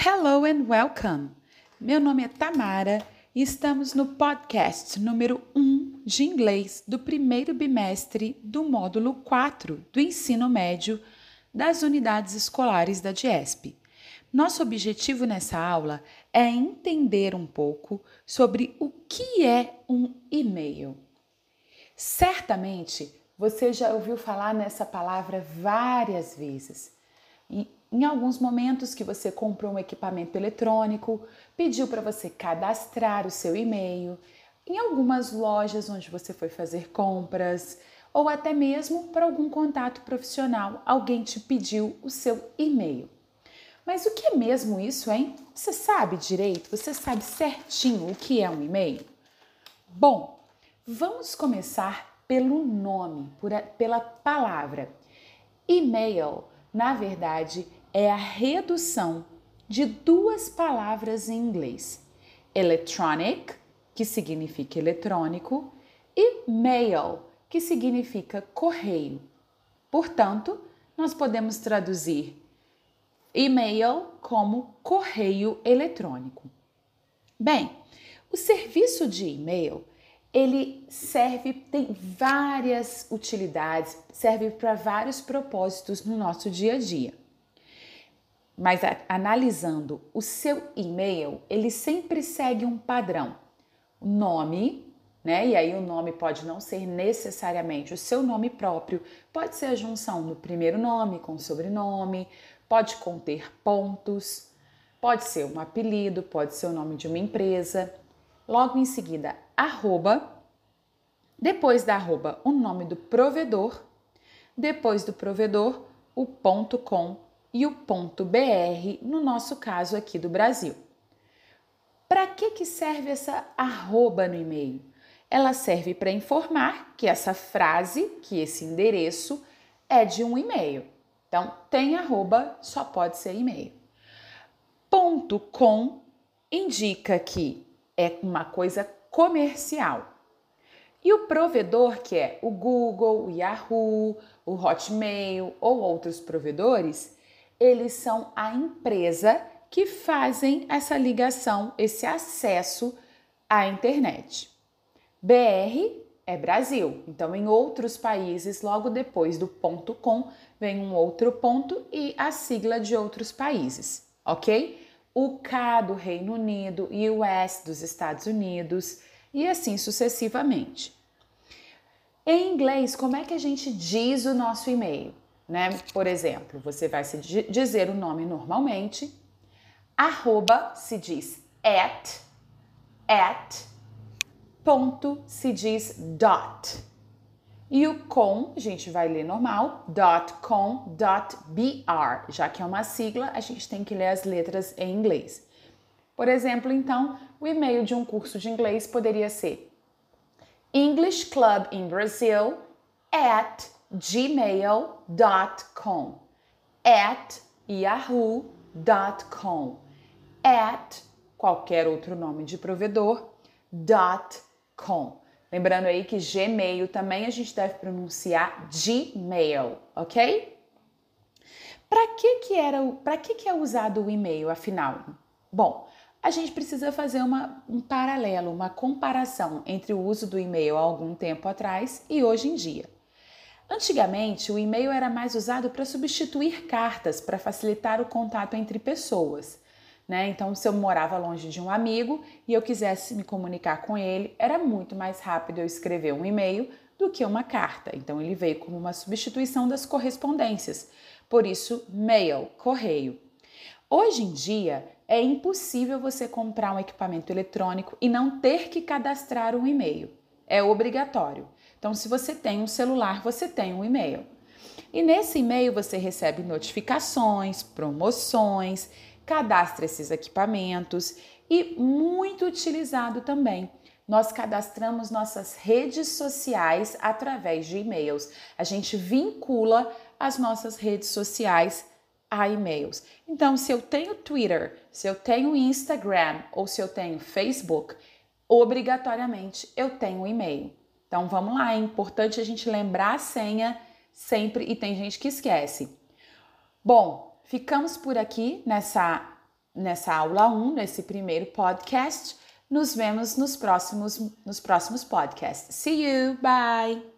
Hello and welcome! Meu nome é Tamara e estamos no podcast número 1 de inglês do primeiro bimestre do módulo 4 do ensino médio das unidades escolares da DIESP. Nosso objetivo nessa aula é entender um pouco sobre o que é um e-mail. Certamente você já ouviu falar nessa palavra várias vezes. Em alguns momentos que você comprou um equipamento eletrônico, pediu para você cadastrar o seu e-mail, em algumas lojas onde você foi fazer compras, ou até mesmo para algum contato profissional, alguém te pediu o seu e-mail. Mas o que é mesmo isso, hein? Você sabe direito? Você sabe certinho o que é um e-mail? Bom, vamos começar pelo nome, a, pela palavra. E-mail, na verdade, é a redução de duas palavras em inglês: electronic, que significa eletrônico, e mail, que significa correio. Portanto, nós podemos traduzir e-mail como correio eletrônico. Bem, o serviço de e-mail ele serve, tem várias utilidades, serve para vários propósitos no nosso dia a dia. Mas a, analisando o seu e-mail, ele sempre segue um padrão. Nome, né? E aí o nome pode não ser necessariamente o seu nome próprio, pode ser a junção do primeiro nome com sobrenome, pode conter pontos, pode ser um apelido, pode ser o nome de uma empresa. Logo em seguida, arroba. Depois da arroba, o nome do provedor. Depois do provedor, o ponto com e o ponto .br, no nosso caso aqui do Brasil. Para que, que serve essa arroba no e-mail? Ela serve para informar que essa frase, que esse endereço é de um e-mail. Então, tem arroba, só pode ser e-mail. Ponto com indica que é uma coisa comercial. E o provedor, que é o Google, o Yahoo, o Hotmail ou outros provedores, eles são a empresa que fazem essa ligação, esse acesso à internet. BR é Brasil. Então, em outros países, logo depois do ponto .com, vem um outro ponto e a sigla de outros países, ok? O K do Reino Unido, US dos Estados Unidos e assim sucessivamente. Em inglês, como é que a gente diz o nosso e-mail? né? Por exemplo, você vai se dizer o nome normalmente, arroba se diz at, at, ponto se diz dot. E o com, a gente vai ler normal, dot com, dot br. Já que é uma sigla, a gente tem que ler as letras em inglês. Por exemplo, então, o e-mail de um curso de inglês poderia ser English Club in Brazil at gmail.com, at yahoo.com, at qualquer outro nome de provedor, dot com. Lembrando aí que Gmail também a gente deve pronunciar Gmail, ok? Para que que era, para que que é usado o e-mail afinal? Bom, a gente precisa fazer uma, um paralelo, uma comparação entre o uso do e-mail há algum tempo atrás e hoje em dia. Antigamente, o e-mail era mais usado para substituir cartas, para facilitar o contato entre pessoas. Né? Então, se eu morava longe de um amigo e eu quisesse me comunicar com ele, era muito mais rápido eu escrever um e-mail do que uma carta. Então, ele veio como uma substituição das correspondências. Por isso, mail, correio. Hoje em dia, é impossível você comprar um equipamento eletrônico e não ter que cadastrar um e-mail. É obrigatório. Então, se você tem um celular, você tem um e-mail. E nesse e-mail você recebe notificações, promoções, cadastra esses equipamentos e muito utilizado também. Nós cadastramos nossas redes sociais através de e-mails. A gente vincula as nossas redes sociais a e-mails. Então, se eu tenho Twitter, se eu tenho Instagram ou se eu tenho Facebook, obrigatoriamente eu tenho e-mail. Então vamos lá, é importante a gente lembrar a senha sempre e tem gente que esquece. Bom, ficamos por aqui nessa nessa aula 1, nesse primeiro podcast. Nos vemos nos próximos, nos próximos podcasts. See you, bye!